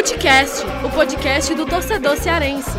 Futecast, o podcast do torcedor cearense.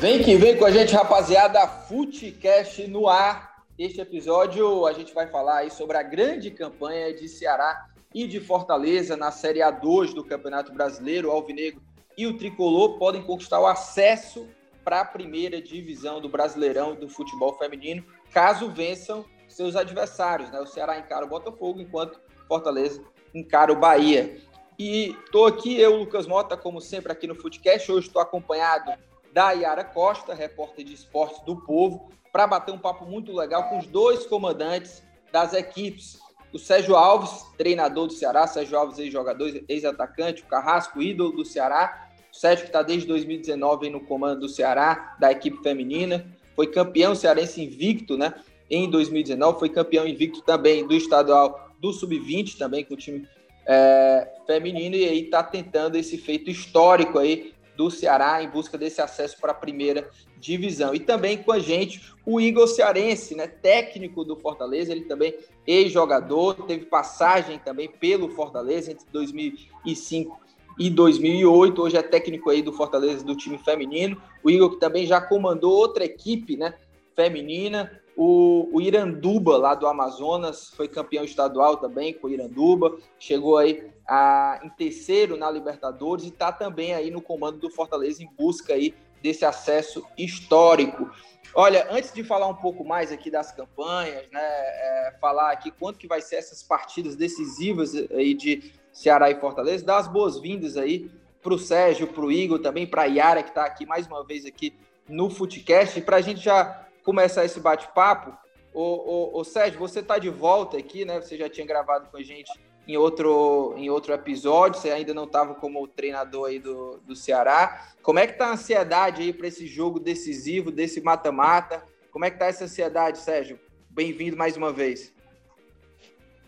Vem que vem com a gente, rapaziada. Futecast no ar. Este episódio a gente vai falar aí sobre a grande campanha de Ceará e de Fortaleza na Série A2 do Campeonato Brasileiro. O Alvinegro e o Tricolor podem conquistar o acesso para a primeira divisão do Brasileirão do futebol feminino, caso vençam seus adversários. Né? O Ceará encara o Botafogo, enquanto Fortaleza encara o Bahia. E estou aqui, eu, Lucas Mota, como sempre, aqui no Footcast. Hoje estou acompanhado da Yara Costa, repórter de esportes do Povo, para bater um papo muito legal com os dois comandantes das equipes. O Sérgio Alves, treinador do Ceará, Sérgio Alves, ex-jogador, ex-atacante, o Carrasco, ídolo do Ceará. O Sérgio que está desde 2019 no comando do Ceará, da equipe feminina. Foi campeão cearense invicto, né? Em 2019, foi campeão invicto também do estadual do Sub-20, também com o time é, feminino, e aí está tentando esse feito histórico aí do Ceará em busca desse acesso para a primeira divisão. E também com a gente o Igor Cearense, né, técnico do Fortaleza, ele também ex-jogador, teve passagem também pelo Fortaleza entre 2005 e 2008, hoje é técnico aí do Fortaleza do time feminino. O Igor que também já comandou outra equipe, né, feminina, o, o, Iranduba, lá do Amazonas, foi campeão estadual também com o Iranduba, chegou aí a, em terceiro na Libertadores e está também aí no comando do Fortaleza em busca aí desse acesso histórico. Olha, antes de falar um pouco mais aqui das campanhas, né, é, falar aqui quanto que vai ser essas partidas decisivas aí de Ceará e Fortaleza, dar as boas-vindas aí para o Sérgio, para o Igor, também para a Yara, que está aqui mais uma vez aqui no Footcast, e para a gente já começar esse bate-papo, o, o, o, Sérgio, você está de volta aqui, né? Você já tinha gravado com a gente em outro, em outro episódio, você ainda não estava como treinador aí do, do Ceará. Como é que tá a ansiedade aí para esse jogo decisivo, desse mata-mata? Como é que tá essa ansiedade, Sérgio? Bem-vindo mais uma vez.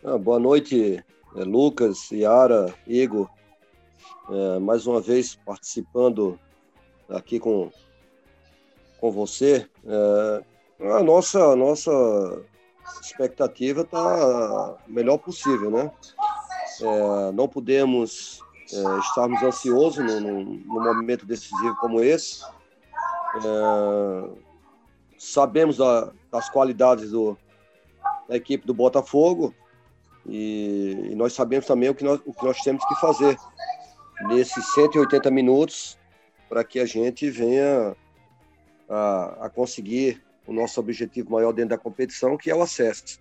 Ah, boa noite, é, Lucas, Yara, Igor. É, mais uma vez participando aqui com, com você. É, a nossa, a nossa expectativa está melhor possível, né? É, não podemos é, estarmos ansiosos num, momento decisivo como esse. É, sabemos da, das qualidades do, da equipe do Botafogo e, e, nós sabemos também o que nós, o que nós temos que fazer nesses 180 minutos para que a gente venha a, a conseguir o nosso objetivo maior dentro da competição, que é o acesso.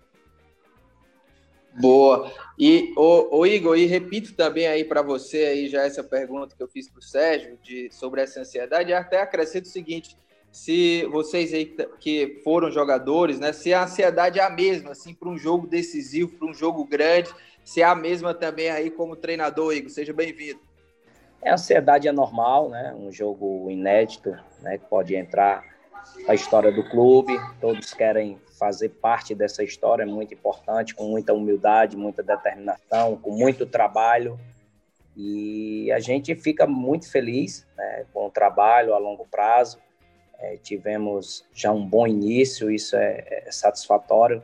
Boa. E o, o Igor, e repito também aí para você aí já essa pergunta que eu fiz para o Sérgio de, sobre essa ansiedade, até acrescento o seguinte: se vocês aí que foram jogadores, né, se a ansiedade é a mesma, assim, para um jogo decisivo, para um jogo grande, se é a mesma também aí como treinador, Igor, seja bem-vindo. É, ansiedade é normal, né? Um jogo inédito, né? Que pode entrar a história do clube. Todos querem fazer parte dessa história, é muito importante, com muita humildade, muita determinação, com muito trabalho. E a gente fica muito feliz né, com o trabalho a longo prazo. É, tivemos já um bom início, isso é, é satisfatório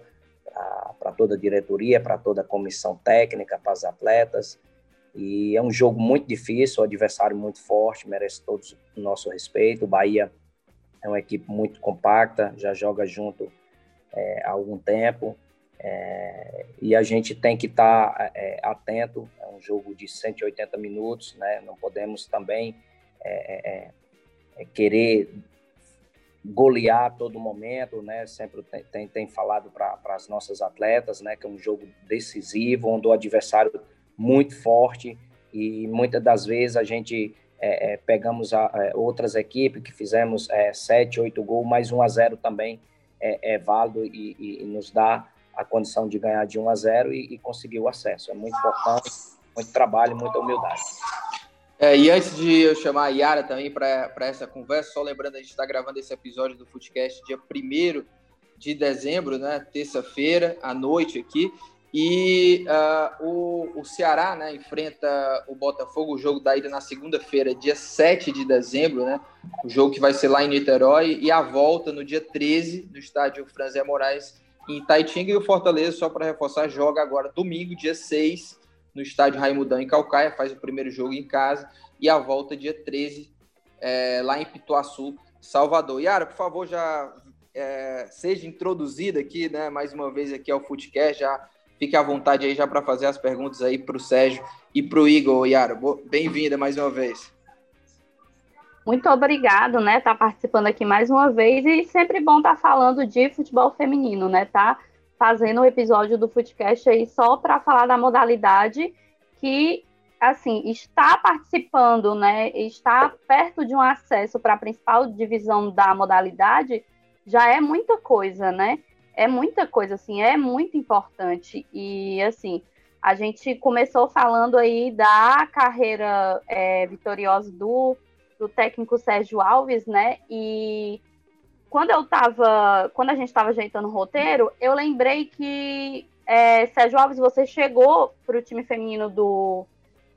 para toda a diretoria, para toda a comissão técnica, para os atletas. E é um jogo muito difícil, o adversário muito forte, merece todo o nosso respeito. O Bahia é uma equipe muito compacta, já joga junto é, há algum tempo. É, e a gente tem que estar tá, é, atento. É um jogo de 180 minutos, né? Não podemos também é, é, é, querer golear todo momento, né? Sempre tem, tem, tem falado para as nossas atletas, né? Que é um jogo decisivo, onde o adversário muito forte e muitas das vezes a gente é, é, pegamos a, é, outras equipes que fizemos é, 7, 8 gols, mais 1 a 0 também é, é válido e, e, e, nos dá a condição de ganhar de 1 a 0 e, e conseguir o acesso. É muito importante, muito trabalho, muita humildade. É, e antes de eu chamar a Yara também para essa conversa, só lembrando, a gente está gravando esse episódio do Footcast dia 1 de dezembro, né, terça-feira, à noite aqui. E uh, o, o, Ceará né, enfrenta o Botafogo, o jogo da ida na segunda-feira, dia 7 de dezembro, né? O jogo que vai ser lá em Niterói, e a volta no dia 13, no estádio Franzé Moraes, em Taitinga e o Fortaleza, só para reforçar, joga agora domingo, dia 6, no estádio Raimundão em Calcaia, faz o primeiro jogo em casa e a volta dia 13 é, lá em Pituaçu, Salvador. Yara, por favor, já é, seja introduzida aqui, né, mais uma vez aqui ao Footcast, já fique à vontade aí já para fazer as perguntas aí para o Sérgio e para o Igor. Yara, bem-vinda mais uma vez. Muito obrigado, né, estar tá participando aqui mais uma vez e sempre bom estar tá falando de futebol feminino, né, tá fazendo um episódio do Footcast aí só para falar da modalidade que, assim, está participando, né, está perto de um acesso para a principal divisão da modalidade, já é muita coisa, né, é muita coisa, assim, é muito importante e, assim, a gente começou falando aí da carreira é, vitoriosa do do técnico Sérgio Alves, né? E quando eu tava, quando a gente estava ajeitando o roteiro, eu lembrei que é, Sérgio Alves, você chegou para o time feminino do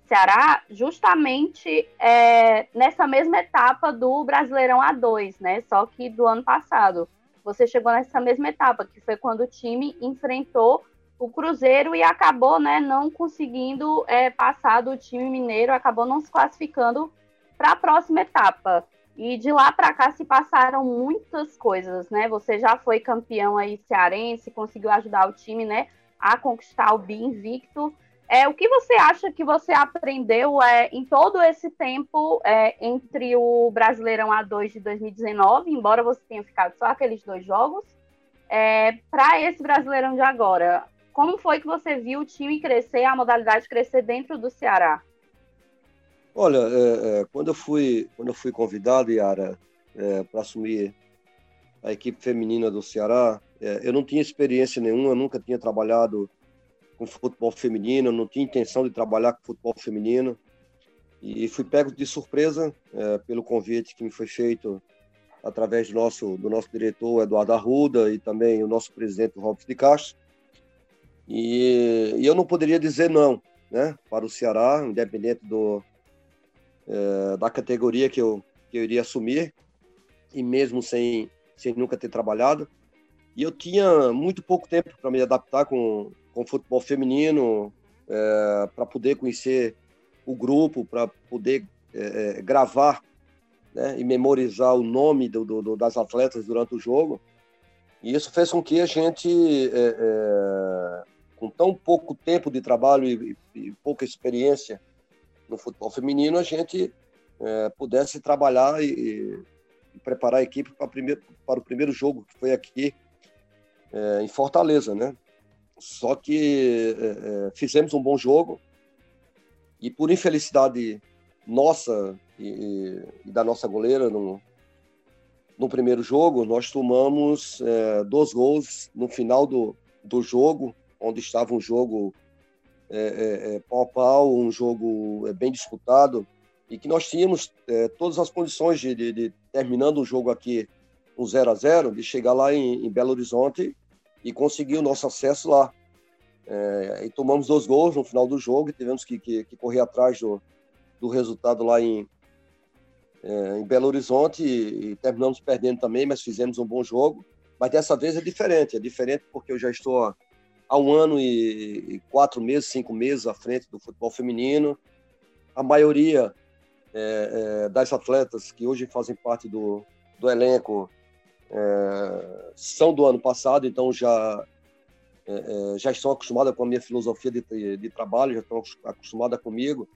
Ceará justamente é, nessa mesma etapa do Brasileirão A2, né? Só que do ano passado. Você chegou nessa mesma etapa, que foi quando o time enfrentou o Cruzeiro e acabou, né, não conseguindo é, passar do time mineiro, acabou não se classificando para a próxima etapa. E de lá para cá se passaram muitas coisas, né? Você já foi campeão aí cearense, conseguiu ajudar o time, né, a conquistar o bi invicto. É, o que você acha que você aprendeu é, em todo esse tempo é, entre o Brasileirão A2 de 2019, embora você tenha ficado só aqueles dois jogos, é, para esse Brasileirão de agora? Como foi que você viu o time crescer, a modalidade crescer dentro do Ceará? Olha, é, é, quando eu fui quando eu fui convidado, Yara, é, para assumir a equipe feminina do Ceará, é, eu não tinha experiência nenhuma, eu nunca tinha trabalhado com futebol feminino, não tinha intenção de trabalhar com futebol feminino e fui pego de surpresa é, pelo convite que me foi feito através do nosso do nosso diretor Eduardo Arruda e também o nosso presidente Robson de Castro e, e eu não poderia dizer não, né, para o Ceará, independente do é, da categoria que eu, que eu iria assumir, e mesmo sem, sem nunca ter trabalhado. E eu tinha muito pouco tempo para me adaptar com, com futebol feminino, é, para poder conhecer o grupo, para poder é, é, gravar né, e memorizar o nome do, do, das atletas durante o jogo. E isso fez com que a gente, é, é, com tão pouco tempo de trabalho e, e pouca experiência, no futebol feminino, a gente é, pudesse trabalhar e, e, preparar a equipe para, para o primeiro jogo, que foi aqui em Fortaleza, né? Só que é, é fizemos um bom jogo. E por infelicidade nossa e, e da nossa goleira no, no primeiro jogo, nós tomamos é, dois gols no final do, do jogo, onde estava um jogo é, é, é, pau a pau, um jogo é, bem disputado, e que nós tínhamos todas as condições de, de, de, terminando o jogo aqui um 0 a 0 de chegar lá em, em Belo Horizonte e conseguir o nosso acesso lá. É, e tomamos dois gols no final do jogo e tivemos que, que, que correr atrás do, do resultado lá em, é, em Belo Horizonte e, e, terminamos perdendo também, mas fizemos um bom jogo. Mas dessa vez é diferente, é diferente porque eu já estou há um ano e quatro meses, cinco meses à frente do futebol feminino. A maioria é, é, das atletas que hoje fazem parte do, do elenco é, são do ano passado, então já é, é, já estão acostumadas com a minha filosofia de, de, trabalho, já estão acostumadas comigo.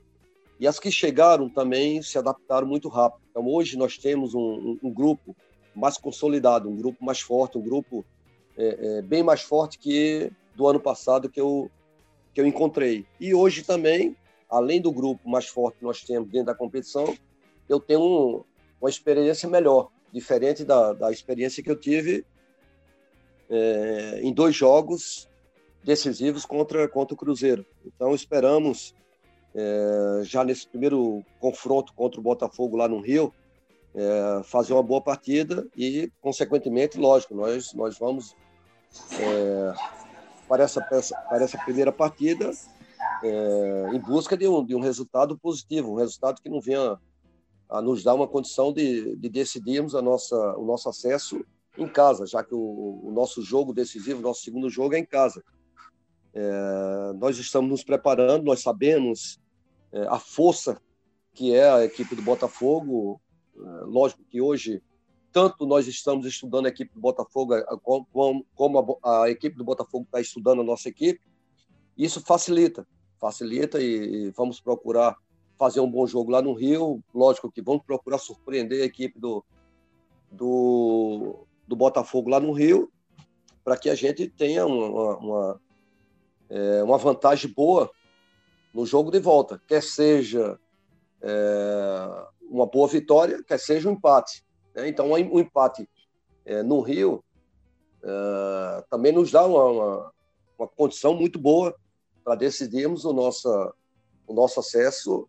E as que chegaram também se adaptaram muito rápido. Então hoje nós temos um, um, um grupo mais consolidado, um grupo mais forte, um grupo é, bem mais forte que do ano passado que eu, que eu encontrei. E hoje também, além do grupo mais forte que nós temos dentro da competição, eu tenho um, uma experiência melhor, diferente da, da experiência que eu tive é, em dois jogos decisivos contra, contra o Cruzeiro. Então, esperamos, é, já nesse primeiro confronto contra o Botafogo lá no Rio, é, fazer uma boa partida e, consequentemente, lógico, nós, nós vamos é, para essa, para essa primeira partida é, em busca de um, de um resultado positivo, um resultado que não venha a nos dar uma condição de, de decidirmos a nossa, o nosso acesso em casa, já que o, o nosso jogo decisivo, nosso segundo jogo é em casa. É, nós estamos nos preparando, nós sabemos é, a força que é a equipe do Botafogo. É, lógico que hoje, tanto nós estamos estudando a equipe do Botafogo, como, como a, a, equipe do Botafogo está estudando a nossa equipe, isso facilita, facilita e, e vamos procurar fazer um bom jogo lá no Rio. Lógico que vamos procurar surpreender a equipe do, do, do Botafogo lá no Rio, para que a gente tenha uma, uma, é, uma vantagem boa no jogo de volta, quer seja é, uma boa vitória, quer seja um empate. Né? Então, um empate é, no Rio é, também nos dá uma, uma, uma condição muito boa para decidirmos o nosso, o nosso acesso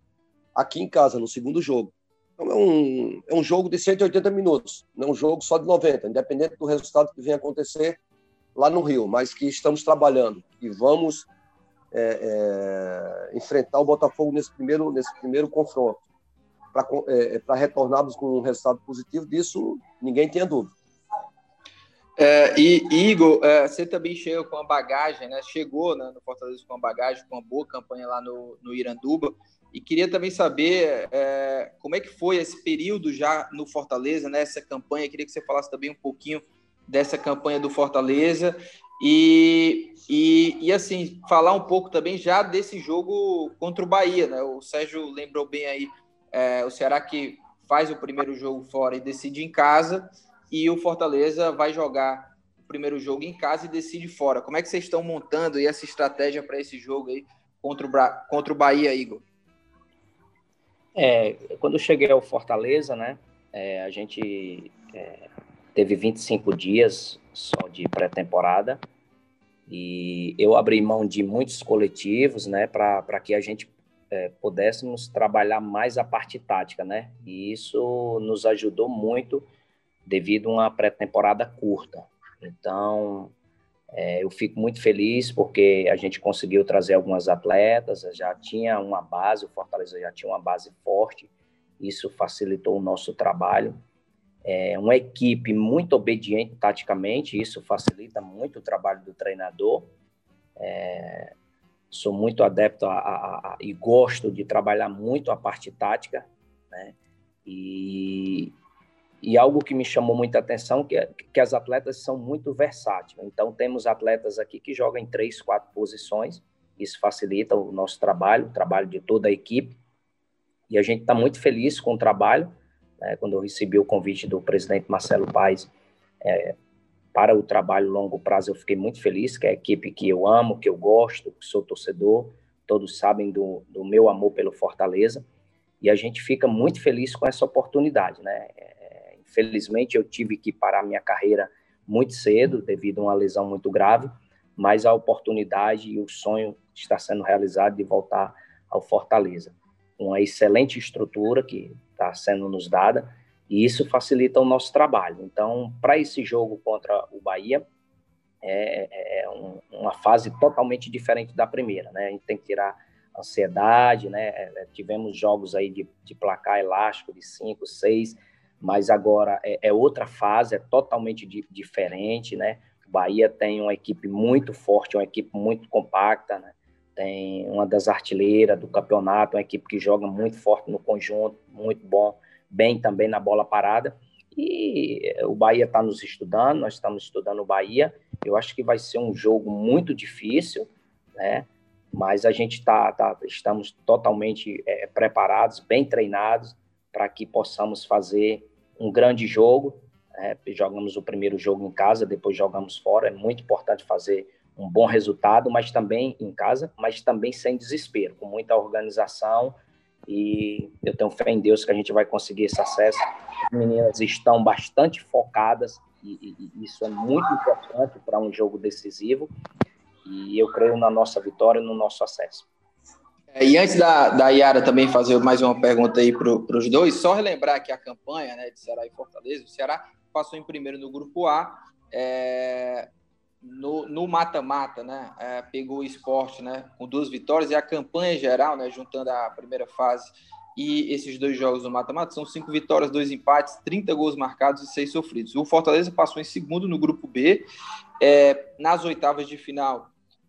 aqui em casa, no segundo jogo. Então, é um, é um jogo de 180 minutos, não é um jogo só de 90, independente do resultado que venha acontecer lá no Rio, mas que estamos trabalhando e vamos é, é, enfrentar o Botafogo nesse primeiro, nesse primeiro confronto. Para é, é retornarmos com um resultado positivo, disso ninguém tenha dúvida. É, e Igor, é, você também chegou com a bagagem, né? Chegou né, no Fortaleza com a bagagem, com uma boa campanha lá no, no Iranduba. E queria também saber é, como é que foi esse período já no Fortaleza, nessa né, campanha. Queria que você falasse também um pouquinho dessa campanha do Fortaleza e, e, e, assim, falar um pouco também já desse jogo contra o Bahia, né? O Sérgio lembrou bem aí, é, o Ceará que faz o primeiro jogo fora e decide em casa, e o Fortaleza vai jogar o primeiro jogo em casa e decide fora. Como é que vocês estão montando aí essa estratégia para esse jogo aí contra o, contra o Bahia, Igor? É, quando eu cheguei ao Fortaleza, né, é, a gente é, teve 25 dias só de pré-temporada e eu abri mão de muitos coletivos, né, para que a gente é, pudéssemos trabalhar mais a parte tática, né, e isso nos ajudou muito devido a uma pré-temporada curta. Então, é, eu fico muito feliz porque a gente conseguiu trazer algumas atletas, já tinha uma base, o Fortaleza já tinha uma base forte, isso facilitou o nosso trabalho. É uma equipe muito obediente taticamente, isso facilita muito o trabalho do treinador. É, sou muito adepto a, a, a, e gosto de trabalhar muito a parte tática, né? E, e algo que me chamou muita atenção que é que as atletas são muito versáteis. Então temos atletas aqui que jogam em três, quatro posições. Isso facilita o nosso trabalho, o trabalho de toda a equipe. E a gente está muito feliz com o trabalho. Né? Quando eu recebi o convite do presidente Marcelo Paes é, para o trabalho longo prazo, eu fiquei muito feliz, que é a equipe que eu amo, que eu gosto, que sou torcedor. Todos sabem do, do meu amor pelo Fortaleza. E a gente fica muito feliz com essa oportunidade, né? Felizmente, eu tive que parar minha carreira muito cedo, devido a uma lesão muito grave, mas a oportunidade e o sonho está sendo realizado de voltar ao Fortaleza. Uma excelente estrutura que está sendo nos dada, e isso facilita o nosso trabalho. Então, para esse jogo contra o Bahia, é, é um, uma fase totalmente diferente da primeira, né? A gente tem que tirar ansiedade, né? É, tivemos jogos aí de, de placar elástico de 5, 6, mas agora é, é outra fase, é totalmente di diferente, né? O Bahia tem uma equipe muito forte, uma equipe muito compacta, né? Tem uma das artilheiras do campeonato, uma equipe que joga muito forte no conjunto, muito bom, bem também na bola parada. E o Bahia está nos estudando, nós estamos estudando o Bahia. Eu acho que vai ser um jogo muito difícil, né? Mas a gente tá, tá estamos totalmente é, preparados, bem treinados para que possamos fazer um grande jogo. É, jogamos o primeiro jogo em casa, depois jogamos fora. É muito importante fazer um bom resultado, mas também em casa, mas também sem desespero, com muita organização. E eu tenho fé em Deus que a gente vai conseguir esse acesso. As meninas estão bastante focadas e, e isso é muito importante para um jogo decisivo. E eu creio na nossa vitória, no nosso acesso. É, e antes da, da Yara também fazer mais uma pergunta aí para os dois, só relembrar que a campanha né, de Ceará e Fortaleza, o Ceará passou em primeiro no grupo A, é, no mata-mata, né? É, pegou o esporte né, com duas vitórias, e a campanha geral, né, juntando a primeira fase e esses dois jogos do mata-mata são cinco vitórias, dois empates, 30 gols marcados e seis sofridos. O Fortaleza passou em segundo no grupo B, é, nas oitavas de final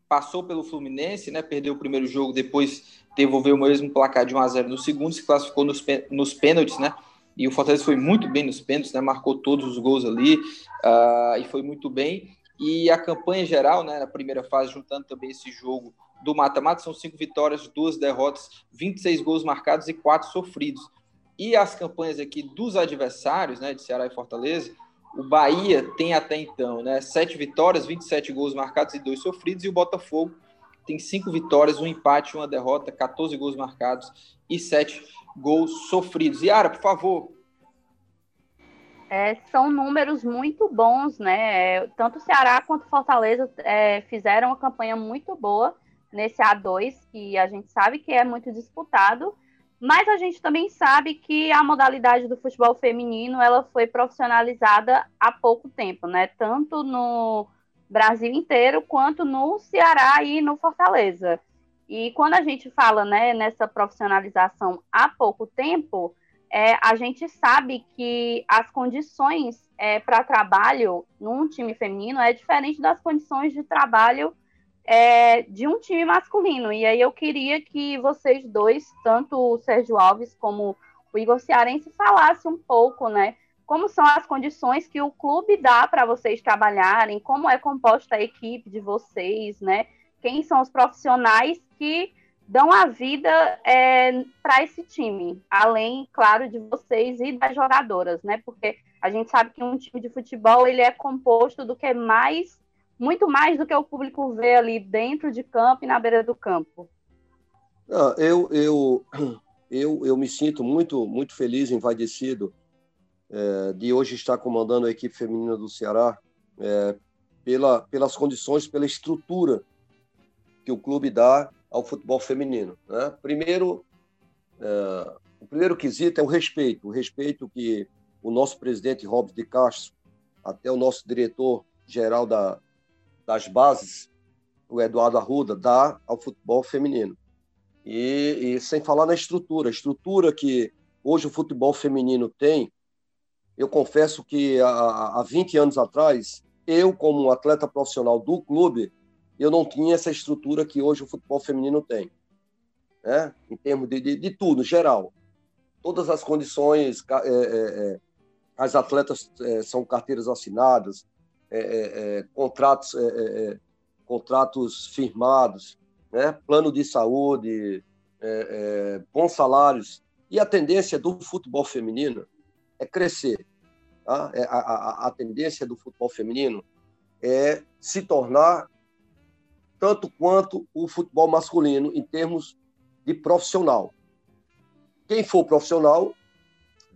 passou pelo Fluminense, né, perdeu o primeiro jogo, depois devolveu o mesmo placar de 1 a 0 no segundo, se classificou nos, nos pênaltis, né, e o Fortaleza foi muito bem nos pênaltis, né, marcou todos os gols ali uh, e foi muito bem. E a campanha geral, né, na primeira fase, juntando também esse jogo do mata-mata, são cinco vitórias, duas derrotas, 26 gols marcados e quatro sofridos. E as campanhas aqui dos adversários, né, de Ceará e Fortaleza, o Bahia tem até então, né, sete vitórias, 27 gols marcados e dois sofridos, e o Botafogo tem cinco vitórias, um empate, uma derrota, 14 gols marcados e sete gols sofridos. Yara, por favor, é, são números muito bons, né? Tanto Ceará quanto Fortaleza é, fizeram uma campanha muito boa nesse A2, que a gente sabe que é muito disputado, mas a gente também sabe que a modalidade do futebol feminino ela foi profissionalizada há pouco tempo, né? Tanto no Brasil inteiro quanto no Ceará e no Fortaleza. E quando a gente fala né, nessa profissionalização há pouco tempo, é, a gente sabe que as condições é, para trabalho num time feminino é diferente das condições de trabalho é, de um time masculino. E aí eu queria que vocês dois, tanto o Sérgio Alves como o Igor Cearense, falassem um pouco, né? Como são as condições que o clube dá para vocês trabalharem, como é composta a equipe de vocês, né? Quem são os profissionais que dão a vida é, para esse time, além, claro, de vocês e das jogadoras, né? Porque a gente sabe que um time de futebol ele é composto do que mais, muito mais do que o público vê ali dentro de campo e na beira do campo. Ah, eu, eu, eu, eu me sinto muito, muito feliz, envaidecido é, de hoje estar comandando a equipe feminina do Ceará é, pela, pelas condições, pela estrutura que o clube dá ao futebol feminino. Né? Primeiro, é, o primeiro quesito é o respeito, o respeito que o nosso presidente Robson de Castro, até o nosso diretor geral da, das bases, o Eduardo Arruda, dá ao futebol feminino. E, e, sem falar na estrutura, a estrutura que hoje o futebol feminino tem, eu confesso que há, há 20 anos atrás, eu, como atleta profissional do clube, eu não tinha essa estrutura que hoje o futebol feminino tem, né? em termos de, de, de tudo, geral. Todas as condições, é, é, é, as atletas é, são carteiras assinadas, é, é, contratos, contratos firmados, né? plano de saúde, bons salários. E a tendência do futebol feminino é crescer. Tá? A, a, a tendência do futebol feminino é se tornar tanto quanto o futebol masculino em termos de profissional. Quem for profissional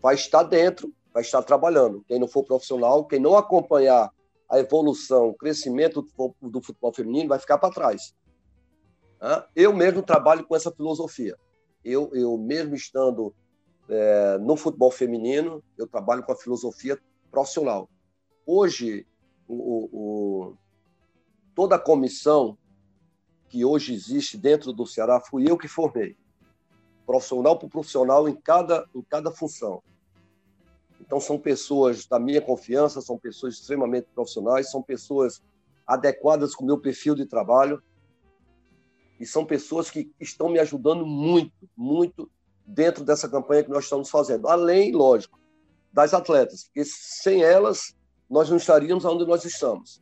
vai estar dentro, vai estar trabalhando. Quem não for profissional, quem não acompanhar a evolução, o crescimento do futebol feminino, vai ficar para trás. Eu mesmo trabalho com essa filosofia. Eu, eu mesmo estando é, no futebol feminino, eu trabalho com a filosofia profissional. Hoje, o, o, toda a comissão que hoje existe dentro do Ceará fui eu que formei, profissional por profissional em cada, em cada função. Então, são pessoas da minha confiança, são pessoas extremamente profissionais, são pessoas adequadas com o meu perfil de trabalho e são pessoas que estão me ajudando muito, muito dentro dessa campanha que nós estamos fazendo. Além, lógico, das atletas, porque sem elas nós não estaríamos onde nós estamos.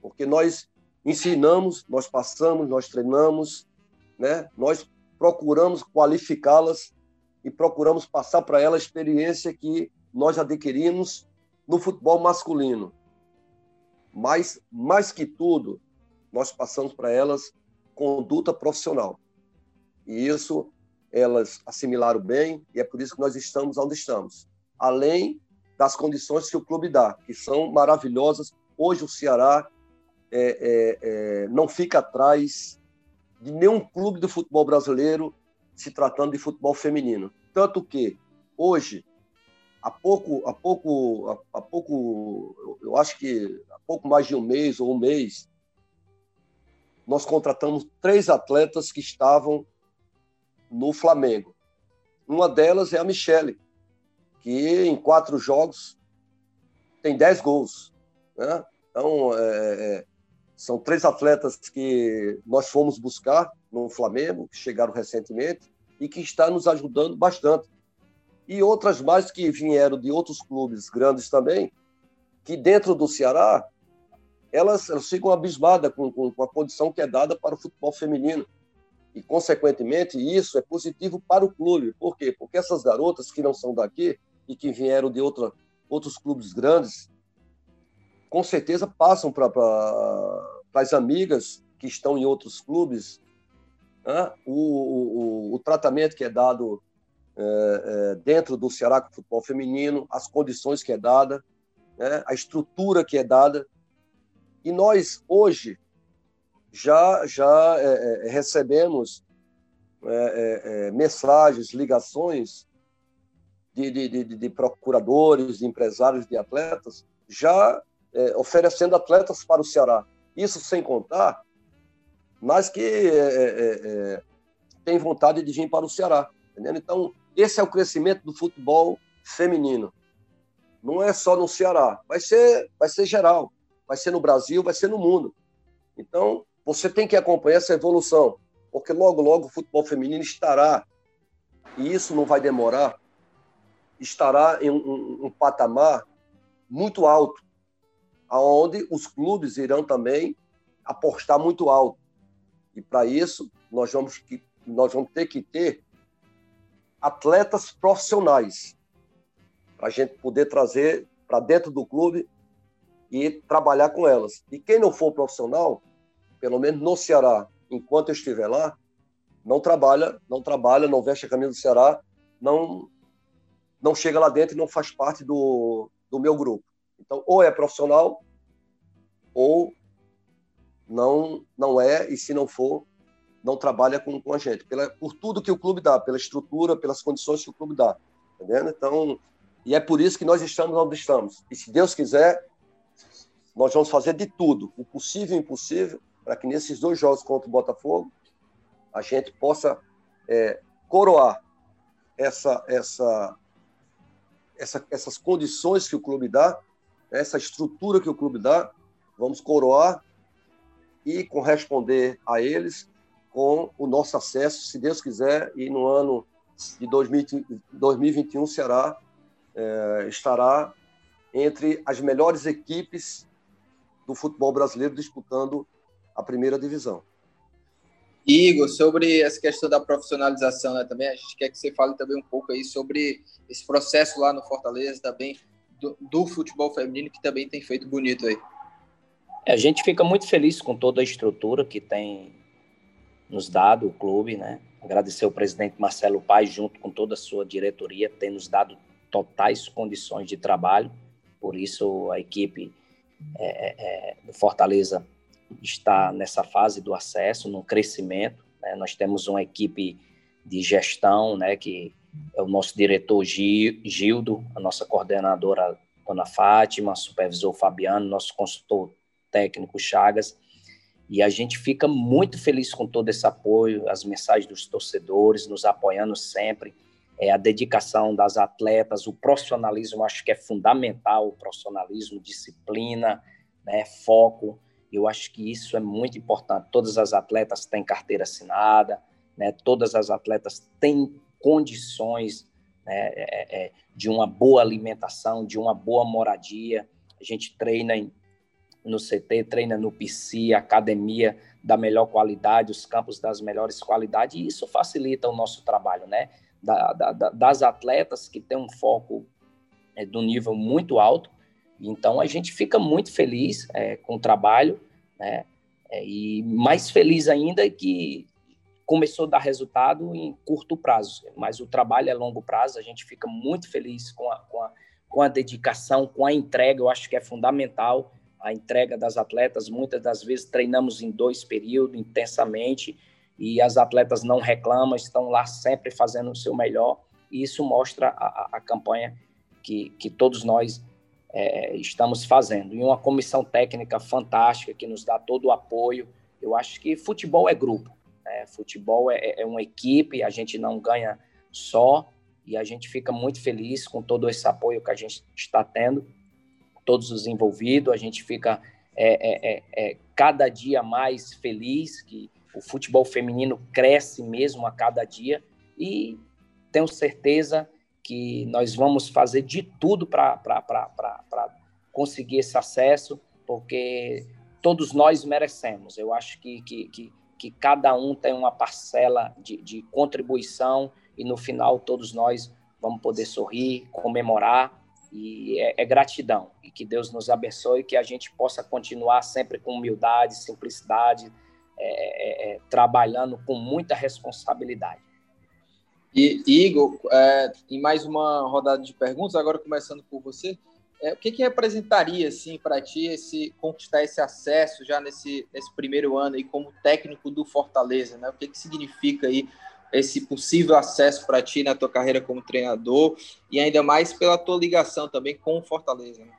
Porque nós ensinamos, nós passamos, nós treinamos, né? nós procuramos qualificá-las e procuramos passar para elas a experiência que nós adquirimos no futebol masculino. Mas, mais que tudo, nós passamos para elas conduta profissional. E isso elas assimilaram bem, e é por isso que nós estamos onde estamos. Além das condições que o clube dá, que são maravilhosas. Hoje o Ceará é, é, é, não fica atrás de nenhum clube do futebol brasileiro se tratando de futebol feminino. Tanto que, hoje, há pouco, há pouco, há, pouco, eu acho que há pouco mais de um mês ou um mês, nós contratamos três atletas que estavam no Flamengo. Uma delas é a Michele, que em quatro jogos tem dez gols. Né? Então, é, é, são três atletas que nós fomos buscar no Flamengo, que chegaram recentemente, e que está nos ajudando bastante. E outras mais que vieram de outros clubes grandes também, que dentro do Ceará, elas, elas ficam abismadas com, com, com a condição que é dada para o futebol feminino. E, consequentemente, isso é positivo para o clube. Por quê? Porque essas garotas que não são daqui e que vieram de outra, outros clubes grandes, com certeza passam para as amigas que estão em outros clubes né? o, o, o, tratamento que é dado dentro do Ceará com o futebol feminino, as condições que é dada, né? a estrutura que é dada. E nós, hoje, já, já é, é recebemos é, é, mensagens, ligações de, de, de, de, procuradores, de empresários, de atletas, já oferecendo atletas para o Ceará. Isso sem contar mas que é, é, é, tem vontade de vir para o Ceará. Entendeu? Então, esse é o crescimento do futebol feminino. Não é só no Ceará, vai ser, vai ser geral, vai ser no Brasil, vai ser no mundo. Então, você tem que acompanhar essa evolução, porque logo, logo o futebol feminino estará, e isso não vai demorar, estará em um, um patamar muito alto, aonde os clubes irão também apostar muito alto. E para isso, nós vamos, que, nós vamos ter que ter atletas profissionais para a gente poder trazer para dentro do clube e trabalhar com elas. E quem não for profissional, pelo menos no Ceará, enquanto eu estiver lá, não trabalha, não trabalha, não veste a camisa do Ceará, não não chega lá dentro e não faz parte do, do meu grupo. Então, ou é profissional, ou não não é, e se não for, não trabalha com, com a gente, pela, por tudo que o clube dá, pela estrutura, pelas condições que o clube dá. Entendendo? Então, e é por isso que nós estamos onde estamos. E se Deus quiser, nós vamos fazer de tudo, o possível e o impossível, para que nesses dois jogos contra o Botafogo, a gente possa é, coroar essa, essa, essa, essas condições que o clube dá, essa estrutura que o clube dá, vamos coroar e corresponder a eles com o nosso acesso, se Deus quiser, e no ano de 2021 será, é, estará entre as melhores equipes do futebol brasileiro disputando a primeira divisão. Igor, sobre essa questão da profissionalização, né, também a gente quer que você fale também um pouco aí sobre esse processo lá no Fortaleza também do, do futebol feminino que também tem feito bonito aí. A gente fica muito feliz com toda a estrutura que tem nos dado o clube, né? Agradecer ao presidente Marcelo Paz, junto com toda a sua diretoria, tem nos dado totais condições de trabalho. Por isso, a equipe é, é, é do Fortaleza está nessa fase do acesso, no crescimento. Né? Nós temos uma equipe de gestão, né? que é o nosso diretor Gildo, a nossa coordenadora Dona Fátima, supervisor Fabiano, nosso consultor técnico Chagas. E a gente fica muito feliz com todo esse apoio, as mensagens dos torcedores nos apoiando sempre, é, a dedicação das atletas, o profissionalismo, acho que é fundamental, o profissionalismo, disciplina, né, foco. Eu acho que isso é muito importante. Todas as atletas têm carteira assinada, né, todas as atletas têm condições né, é, é, de uma boa alimentação, de uma boa moradia. A gente treina em no CT, treina no PC, academia da melhor qualidade, os campos das melhores qualidades, e isso facilita o nosso trabalho, né? Da, da, das atletas que têm um foco é, do nível muito alto, então a gente fica muito feliz é, com o trabalho, né? É, e mais feliz ainda que começou a dar resultado em curto prazo, mas o trabalho é longo prazo, a gente fica muito feliz com a, com a, com a dedicação, com a entrega, eu acho que é fundamental a entrega das atletas. Muitas das vezes treinamos em dois períodos intensamente e as atletas não reclamam, estão lá sempre fazendo o seu melhor. E isso mostra a, a campanha que, que todos nós é, estamos fazendo. E uma comissão técnica fantástica que nos dá todo o apoio. Eu acho que futebol é grupo, né? futebol é, é uma equipe, a gente não ganha só, e a gente fica muito feliz com todo esse apoio que a gente está tendo, todos os envolvidos, a gente fica é, é, é, é, cada dia mais feliz que o futebol feminino cresce mesmo a cada dia e tenho certeza que nós vamos fazer de tudo para conseguir esse acesso, porque todos nós merecemos. Eu acho que, que, que, que cada um tem uma parcela de, de contribuição e no final todos nós vamos poder sorrir, comemorar e é, é, gratidão e que Deus nos abençoe que a gente possa continuar sempre com humildade, simplicidade, é, é, é trabalhando com muita responsabilidade. E Igor, é, em mais uma rodada de perguntas, agora começando por você, é, o que, que representaria assim para ti esse conquistar esse acesso já nesse, nesse primeiro ano aí como técnico do Fortaleza, né? O que, que significa aí esse possível acesso para ti na tua carreira como treinador e ainda mais pela tua ligação também com o Fortaleza. Né?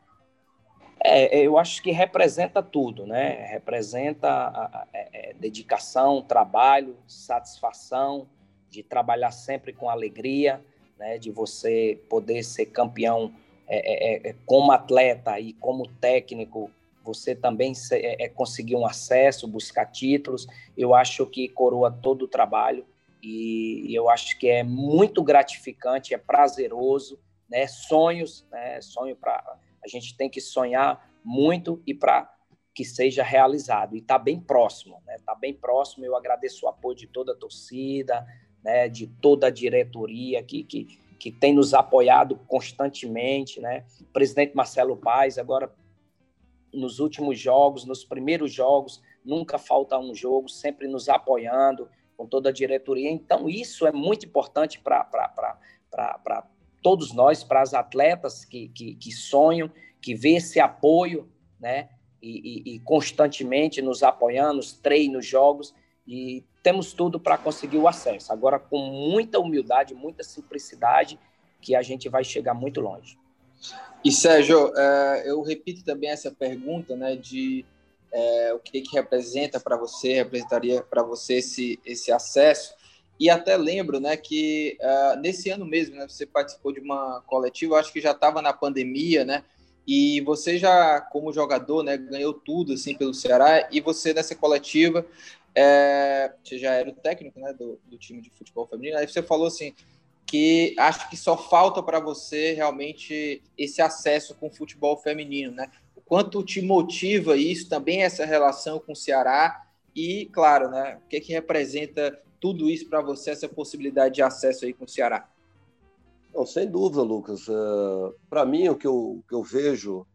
É, eu acho que representa tudo, né? Representa a, a, a, é, dedicação, trabalho, satisfação de trabalhar sempre com alegria, né? De você poder ser campeão é, é, é como atleta e como técnico você também é, conseguir um acesso, buscar títulos. Eu acho que coroa todo o trabalho e, eu acho que é muito gratificante, é prazeroso, né? Sonhos, né? Sonho para a gente tem que sonhar muito e para que seja realizado e está bem próximo, né? Está bem próximo. Eu agradeço o apoio de toda a torcida, né? De toda a diretoria que, que que tem nos apoiado constantemente, né? O presidente Marcelo Paes agora nos últimos jogos, nos primeiros jogos, nunca falta um jogo, sempre nos apoiando com toda a diretoria. Então, isso é muito importante para todos nós, para as atletas que, que, que, sonham, que vê esse apoio, né? E, e, e constantemente nos apoiando, nos treinos, jogos, e temos tudo para conseguir o acesso. Agora, com muita humildade, muita simplicidade, que a gente vai chegar muito longe. E Sérgio, é, eu repito também essa pergunta, né, de é, o que, que representa para você, representaria para você esse, esse acesso. E até lembro né, que uh, nesse ano mesmo né, você participou de uma coletiva, acho que já estava na pandemia, né? E você já, como jogador, né, ganhou tudo assim pelo Ceará. E você nessa coletiva, é, você já era o técnico né, do, do time de futebol feminino. Aí você falou assim que acho que só falta para você realmente esse acesso com o futebol feminino, né? Quanto te motiva isso, também essa relação com o Ceará e, claro, né, o que, que representa tudo isso para você, essa possibilidade de acesso aí com o Ceará? Não, sem dúvida, Lucas. Uh, para mim, o que eu, que eu vejo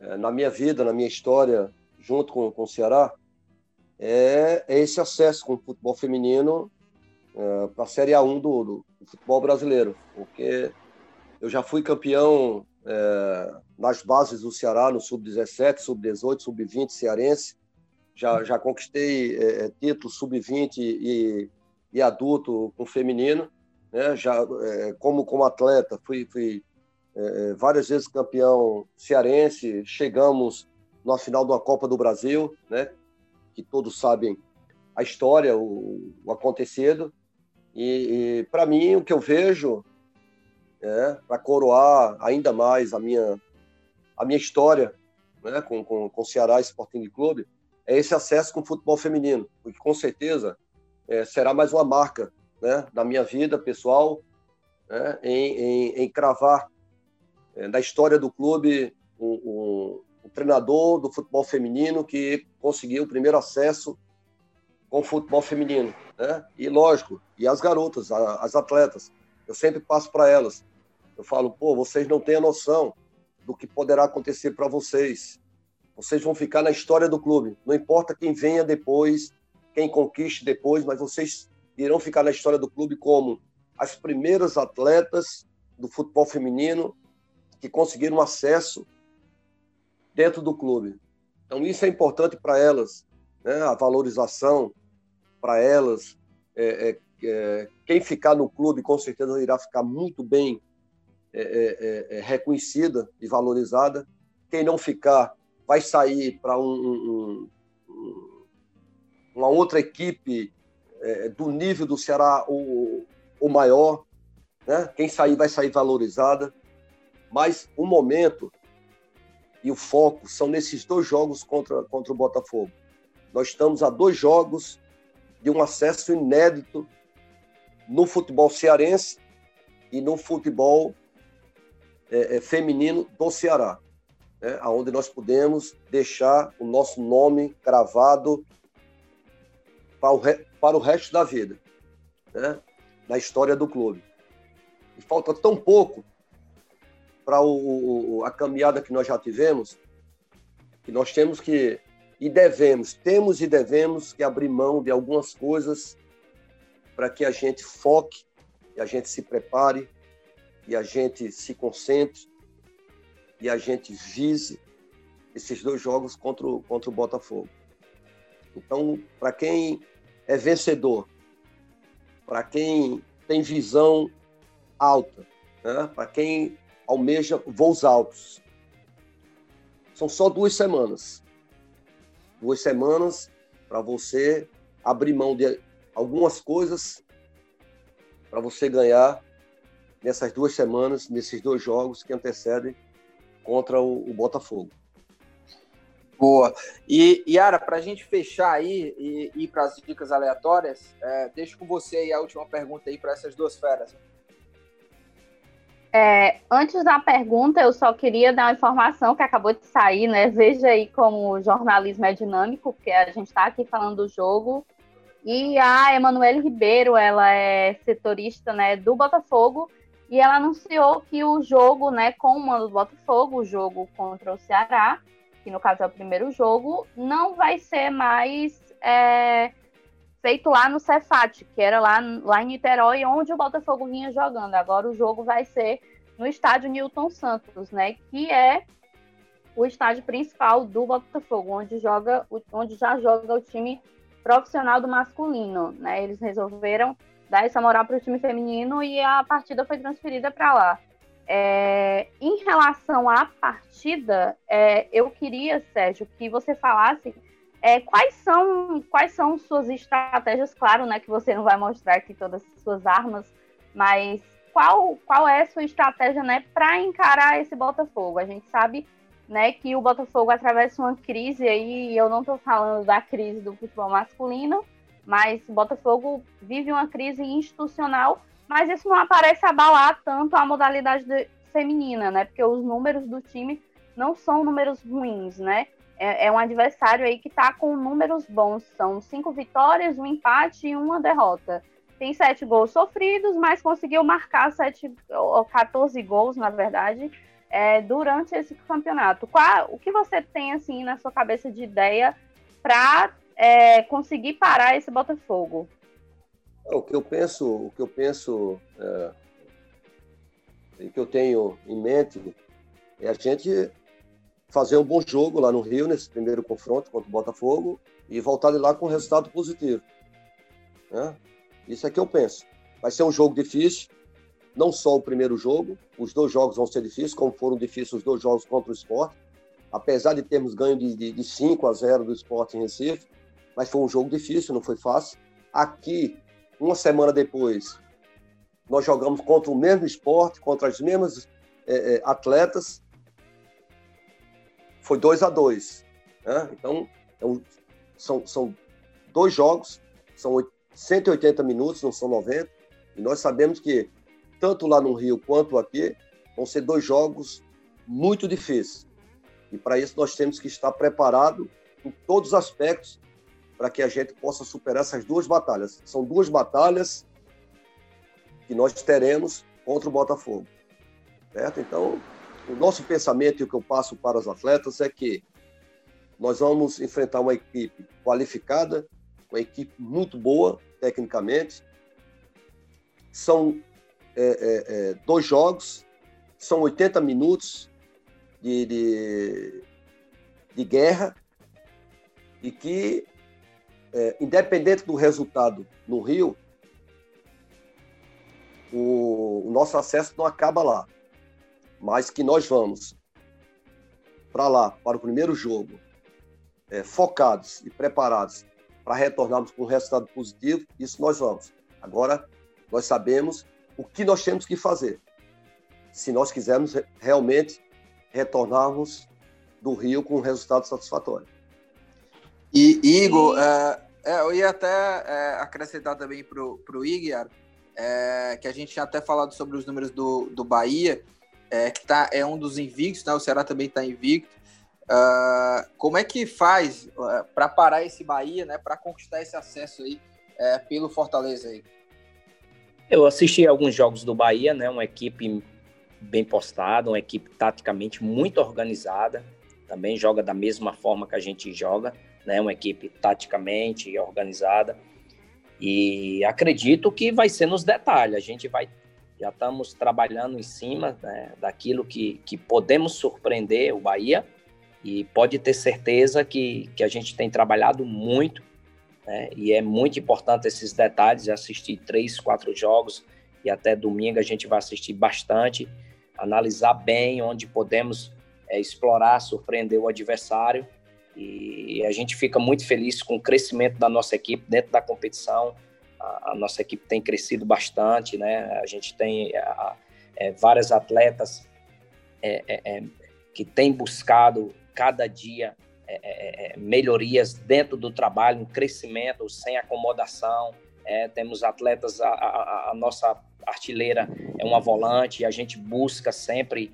uh, na minha vida, na minha história, junto com, com o Ceará, é, é esse acesso com o futebol feminino uh, para a Série A1 do, do, do futebol brasileiro, porque eu já fui campeão é, nas bases do Ceará, no sub-17, sub-18, sub-20 cearense. Já, já conquistei é, é título sub-20 e, e, adulto com feminino. Né? Já, é, como, como atleta, fui, fui é, é, várias vezes campeão cearense. Chegamos na final da Copa do Brasil, né? que todos sabem a história, o, o acontecido. E, e para mim, o que eu vejo é, para coroar ainda mais a minha, a minha história né, com, com, com o Ceará Sporting Clube, é esse acesso com o futebol feminino, porque com certeza é, será mais uma marca né, da minha vida pessoal né, em, em, em, cravar é, da história do clube um, um, um, treinador do futebol feminino que conseguiu o primeiro acesso com o futebol feminino. Né? E lógico, e as garotas, as atletas, eu sempre passo para elas. Eu falo, pô, vocês não têm a noção do que poderá acontecer para vocês. Vocês vão ficar na história do clube. Não importa quem venha depois, quem conquiste depois, mas vocês irão ficar na história do clube como as primeiras atletas do futebol feminino que conseguiram acesso dentro do clube. Então, isso é importante para elas, né? a valorização para elas. É, é, é, quem ficar no clube, com certeza, irá ficar muito bem é, é, é, é, reconhecida e valorizada. Quem não ficar vai sair para um, um, uma outra equipe é, do nível do Ceará ou maior. né? Quem sair vai sair valorizada. Mas o momento e o foco são nesses dois jogos contra, contra o Botafogo. Nós estamos a dois jogos de um acesso inédito no futebol cearense e no futebol é, é, feminino do Ceará, né? onde nós podemos deixar o nosso nome gravado para o, re, para o resto da vida, né? na história do clube. E falta tão pouco para a caminhada que nós já tivemos, que nós temos que, e devemos, temos e devemos que abrir mão de algumas coisas para que a gente foque, e a gente se prepare, e a gente se concentre, e a gente vise esses dois jogos contra o, contra o Botafogo. Então, para quem é vencedor, para quem tem visão alta, né? para quem almeja voos altos. São só duas semanas. Duas semanas para você abrir mão de algumas coisas para você ganhar nessas duas semanas, nesses dois jogos que antecedem contra o, o Botafogo. Boa. E, Yara, para a gente fechar aí e ir para as dicas aleatórias, é, deixo com você aí a última pergunta aí para essas duas feras. É, antes da pergunta, eu só queria dar uma informação que acabou de sair, né? Veja aí como o jornalismo é dinâmico, porque a gente está aqui falando do jogo. E a Emanuele Ribeiro, ela é setorista né, do Botafogo, e ela anunciou que o jogo, né, com o mando do Botafogo, o jogo contra o Ceará, que no caso é o primeiro jogo, não vai ser mais é, feito lá no Cefat, que era lá, lá em Niterói, onde o Botafogo vinha jogando. Agora o jogo vai ser no estádio Newton Santos, né? Que é o estádio principal do Botafogo, onde joga, onde já joga o time profissional do masculino, né? Eles resolveram dar essa moral para o time feminino e a partida foi transferida para lá. É, em relação à partida, é, eu queria, Sérgio, que você falasse é, quais são quais são suas estratégias? Claro, né, que você não vai mostrar aqui todas as suas armas, mas qual qual é a sua estratégia, né, para encarar esse Botafogo? A gente sabe, né, que o Botafogo atravessa uma crise aí. Eu não estou falando da crise do futebol masculino, mas o Botafogo vive uma crise institucional. Mas isso não aparece abalar tanto a modalidade de, feminina, né? Porque os números do time não são números ruins, né? é, é um adversário aí que está com números bons. São cinco vitórias, um empate e uma derrota. Tem sete gols sofridos, mas conseguiu marcar sete, ou 14 gols, na verdade, é, durante esse campeonato. Qual, o que você tem assim na sua cabeça de ideia para é, conseguir parar esse Botafogo? O que eu penso, o que eu penso, é, o que eu tenho em mente é a gente fazer um bom jogo lá no Rio, nesse primeiro confronto contra o Botafogo, e voltar de lá com um resultado positivo. Né? Isso é que eu penso. Vai ser um jogo difícil, não só o primeiro jogo, os dois jogos vão ser difíceis, como foram difíceis os dois jogos contra o Sport, apesar de termos ganho de, de, de 5 a 0 do Sport em Recife, mas foi um jogo difícil, não foi fácil. Aqui, uma semana depois, nós jogamos contra o mesmo esporte, contra as mesmas é, é, atletas, foi 2 a 2 né? Então, é um, são, são dois jogos, são 180 minutos, não são 90, e nós sabemos que, tanto lá no Rio quanto aqui, vão ser dois jogos muito difíceis. E para isso nós temos que estar preparado em todos os aspectos para que a gente possa superar essas duas batalhas. São duas batalhas que nós teremos contra o Botafogo. Certo? Então, o nosso pensamento e o que eu passo para os atletas é que nós vamos enfrentar uma equipe qualificada, uma equipe muito boa tecnicamente. São é, é, é, dois jogos, são 80 minutos de, de, de guerra e que, é, independente do resultado no Rio, o, o nosso acesso não acaba lá mas que nós vamos para lá, para o primeiro jogo, é, focados e preparados para retornarmos com um resultado positivo, isso nós vamos. Agora, nós sabemos o que nós temos que fazer, se nós quisermos realmente retornarmos do Rio com um resultado satisfatório. E, Igor, é, é, eu ia até é, acrescentar também para o Igor, é, que a gente tinha até falado sobre os números do, do Bahia, é, que tá, é um dos invictos, né? o Ceará também está invicto. Uh, como é que faz uh, para parar esse Bahia, né, para conquistar esse acesso aí uh, pelo Fortaleza aí? Eu assisti alguns jogos do Bahia, né, uma equipe bem postada, uma equipe taticamente muito organizada, também joga da mesma forma que a gente joga, né, uma equipe taticamente organizada. E acredito que vai ser nos detalhes. A gente vai já estamos trabalhando em cima né, daquilo que, que podemos surpreender o Bahia e pode ter certeza que, que a gente tem trabalhado muito né, e é muito importante esses detalhes. Assistir três, quatro jogos e até domingo a gente vai assistir bastante, analisar bem onde podemos é, explorar, surpreender o adversário e a gente fica muito feliz com o crescimento da nossa equipe dentro da competição a, a nossa equipe tem crescido bastante, né? A gente tem a, é, várias atletas é, é, é que têm buscado cada dia é, melhorias dentro do trabalho, um crescimento sem acomodação. temos atletas, a, a, a, nossa artilheira é uma volante, a gente busca sempre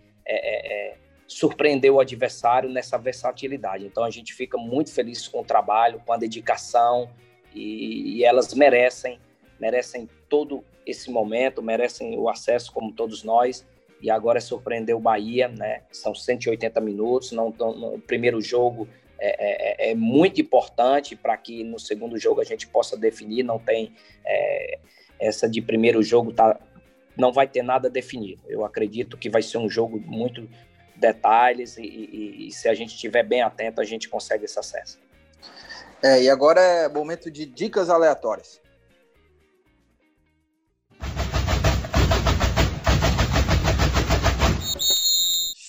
surpreender o adversário nessa versatilidade. Então a gente fica muito feliz com o trabalho, com a dedicação, e, e elas merecem, merecem todo esse momento, merecem o acesso como todos nós. E agora é surpreender o Bahia, né? São 180 minutos. Não, não, o primeiro jogo é, é, é muito importante para que no segundo jogo a gente possa definir. Não tem é, essa de primeiro jogo tá, não vai ter nada definido. Eu acredito que vai ser um jogo muito detalhes e, e, e se a gente estiver bem atento a gente consegue esse acesso. É, e agora é momento de dicas aleatórias.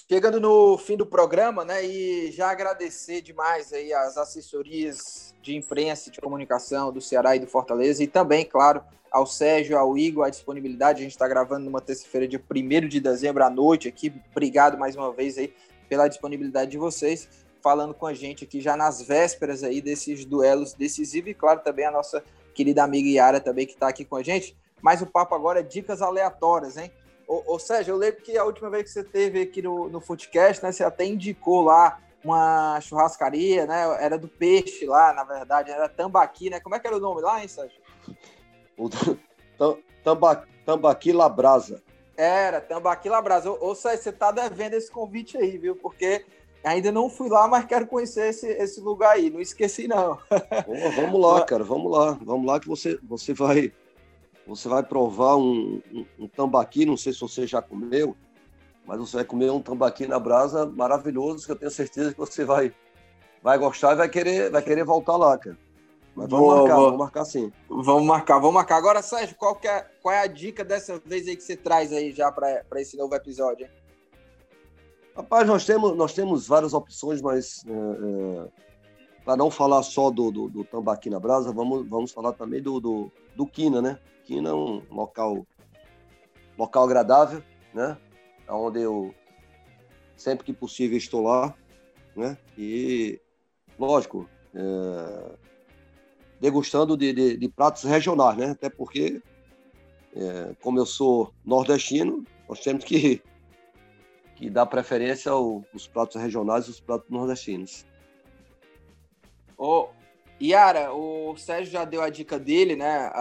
Chegando no fim do programa, né, e já agradecer demais aí as assessorias de imprensa, de comunicação do Ceará e do Fortaleza, e também, claro, ao Sérgio, ao Igor, a disponibilidade. A gente está gravando numa terça-feira, dia 1 de dezembro à noite aqui. Obrigado mais uma vez aí pela disponibilidade de vocês falando com a gente aqui já nas vésperas aí desses duelos decisivos e claro também a nossa querida amiga Yara também que está aqui com a gente. Mas o papo agora é dicas aleatórias, hein? Ô, ô Sérgio, eu lembro que a última vez que você teve aqui no, no Footcast, né, você até indicou lá uma churrascaria, né? Era do peixe lá, na verdade, era Tambaqui, né? Como é que era o nome lá, hein, Sérgio? O Tambaqui, Tambaqui Labrasa. Era, Tambaqui Labrasa. Ô, ô Sérgio, você tá devendo esse convite aí, viu? Porque Ainda não fui lá, mas quero conhecer esse, esse lugar aí. Não esqueci, não. Pô, vamos lá, cara. Vamos lá. Vamos lá que você, você vai você vai provar um, um, um, tambaqui. Não sei se você já comeu, mas você vai comer um tambaqui na brasa maravilhoso, que eu tenho certeza que você vai, vai gostar e vai querer, vai querer voltar lá, cara. Mas vamos boa, marcar, boa. vamos marcar sim. Vamos marcar, vamos marcar. Agora, Sérgio, qual, é, qual é a dica dessa vez aí que você traz aí já para esse novo episódio? Hein? Rapaz, nós temos, nós temos várias opções, mas é, é, para não falar só do, do, do, Tambaqui na Brasa, vamos, vamos falar também do, do, do Quina, né? Quina é um local, local agradável, né? Onde eu, sempre que possível, estou lá, né? E, lógico, é, degustando de, de, de, pratos regionais, né? Até porque, é, como eu sou nordestino, nós temos que que dá preferência aos pratos regionais os pratos nordestinos. Ô, Yara, o Sérgio já deu a dica dele, né?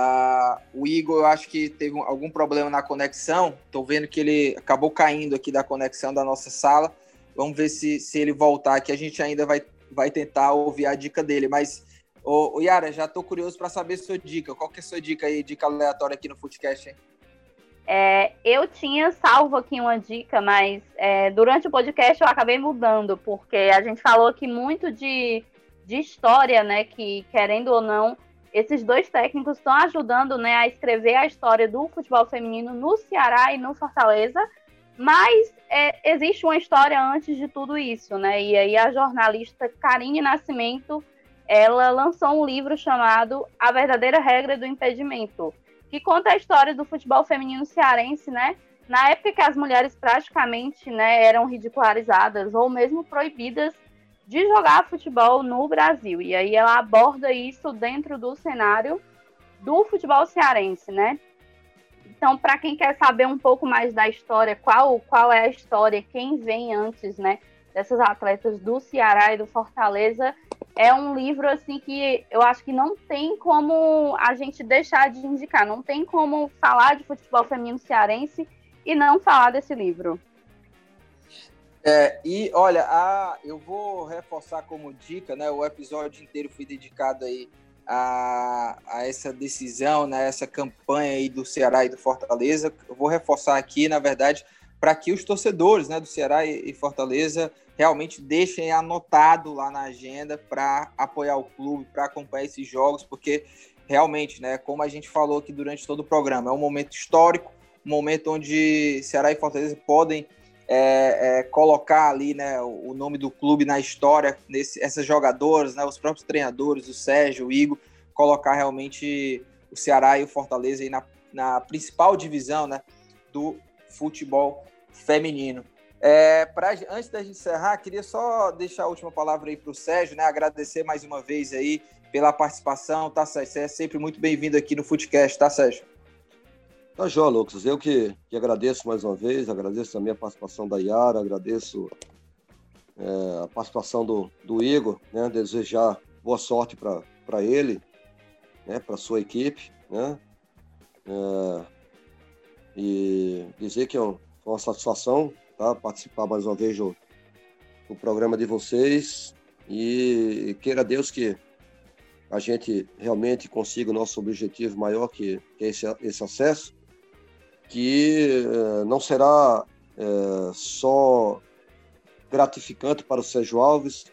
O Igor, eu acho que teve algum problema na conexão. Tô vendo que ele acabou caindo aqui da conexão da nossa sala. Vamos ver se, se ele voltar aqui. A gente ainda vai, vai tentar ouvir a dica dele. Mas, ô, ô Yara, já tô curioso para saber sua dica. Qual que é a sua dica aí, dica aleatória aqui no Footcast, hein? É, eu tinha salvo aqui uma dica, mas é, durante o podcast eu acabei mudando, porque a gente falou aqui muito de, de história, né? Que, querendo ou não, esses dois técnicos estão ajudando né, a escrever a história do futebol feminino no Ceará e no Fortaleza, mas é, existe uma história antes de tudo isso, né? E aí a jornalista Karine Nascimento ela lançou um livro chamado A Verdadeira Regra do Impedimento que conta a história do futebol feminino cearense, né? Na época que as mulheres praticamente né, eram ridicularizadas ou mesmo proibidas de jogar futebol no Brasil. E aí ela aborda isso dentro do cenário do futebol cearense, né? Então, para quem quer saber um pouco mais da história, qual, qual é a história, quem vem antes, né, dessas atletas do Ceará e do Fortaleza, é um livro assim que eu acho que não tem como a gente deixar de indicar, não tem como falar de futebol feminino cearense e não falar desse livro. É, e olha, a, eu vou reforçar como dica, né? O episódio inteiro foi dedicado aí a, a, essa decisão, né, essa campanha aí do Ceará e do Fortaleza. Eu vou reforçar aqui, na verdade, para que os torcedores né, do Ceará e, e Fortaleza realmente deixem anotado lá na agenda para apoiar o clube, para acompanhar esses jogos, porque realmente, né, como a gente falou aqui durante todo o programa, é um momento histórico, um momento onde Ceará e Fortaleza podem é, é, colocar ali né, o nome do clube na história, nesse, essas jogadoras, né, os próprios treinadores, o Sérgio, o Igor, colocar realmente o Ceará e o Fortaleza aí na, na principal divisão né, do futebol feminino. É, pra, antes da gente encerrar, queria só deixar a última palavra aí para o Sérgio, né, agradecer mais uma vez aí pela participação, tá, Sérgio? Você é sempre muito bem-vindo aqui no Footcast, tá, Sérgio? Tá, João Lucas. Eu que, que agradeço mais uma vez, agradeço também a participação da Yara, agradeço é, a participação do, do Igor, né? Desejar boa sorte para ele, né? Para sua equipe, né? É, e dizer que é uma satisfação tá? participar mais uma vez do, do programa de vocês e queira Deus que a gente realmente consiga o nosso objetivo maior, que, que é esse, esse acesso, que eh, não será eh, só gratificante para o Sérgio Alves,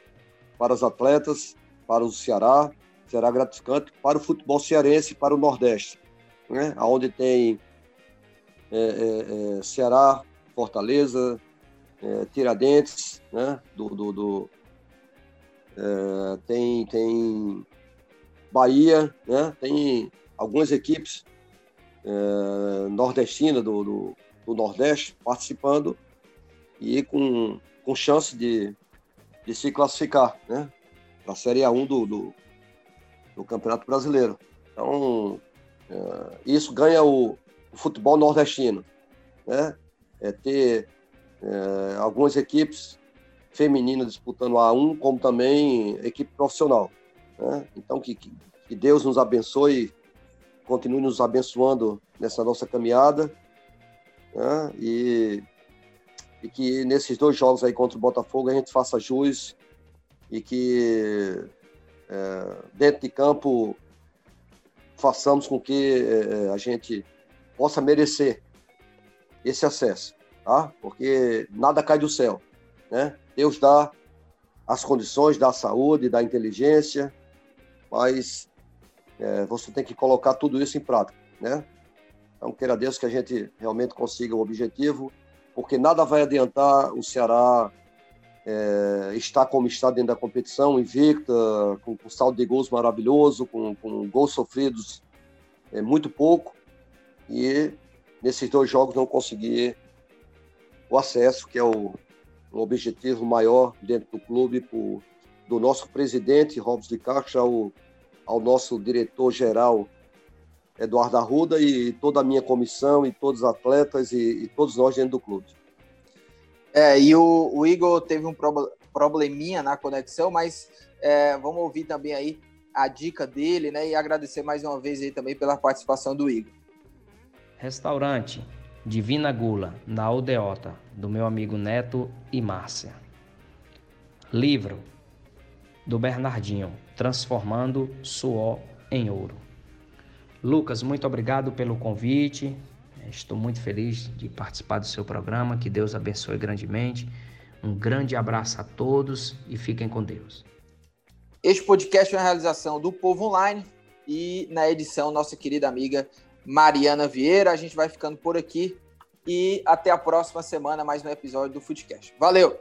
para os atletas, para o Ceará, será gratificante para o futebol cearense, para o Nordeste, né? onde tem é, é, Ceará, Fortaleza, é, Tiradentes, né? do, do, do tem, tem Bahia, né? tem algumas equipes é, nordestina do, do, do, Nordeste participando e com, com chance de, de se classificar né, para a Série A1 do, do, do, Campeonato Brasileiro. Então, é, isso ganha o, o, futebol nordestino. Né? É ter é, algumas equipes femininas disputando a A1, como também equipe profissional. Né? Então, que, que Deus nos abençoe continue nos abençoando nessa nossa caminhada. Né? E, e que nesses dois jogos aí contra o Botafogo a gente faça jus e que é, dentro de campo façamos com que é, a gente possa merecer esse acesso, tá? Porque nada cai do céu, né? Deus dá as condições, dá a saúde, dá a inteligência, mas é, você tem que colocar tudo isso em prática, né? Então, queira Deus que a gente realmente consiga o objetivo, porque nada vai adiantar o Ceará é, estar como está dentro da competição, invicta, com, com saldo de gols maravilhoso, com, com gols sofridos é, muito pouco, e nesses dois jogos não conseguir o acesso, que é o, o objetivo maior dentro do clube, por, do nosso presidente, Robson de Castro, ao ao nosso diretor-geral Eduardo Arruda e toda a minha comissão e todos os atletas e, e todos nós dentro do clube. É, e o, o Igor teve um probleminha na conexão, mas é, vamos ouvir também aí a dica dele, né? E agradecer mais uma vez aí também pela participação do Igor. Restaurante Divina Gula, na Aldeota, do meu amigo Neto e Márcia. Livro do Bernardinho, Transformando Suor em Ouro. Lucas, muito obrigado pelo convite. Estou muito feliz de participar do seu programa. Que Deus abençoe grandemente. Um grande abraço a todos e fiquem com Deus. Este podcast é uma realização do Povo Online e na edição nossa querida amiga Mariana Vieira. A gente vai ficando por aqui e até a próxima semana mais um episódio do Foodcast. Valeu!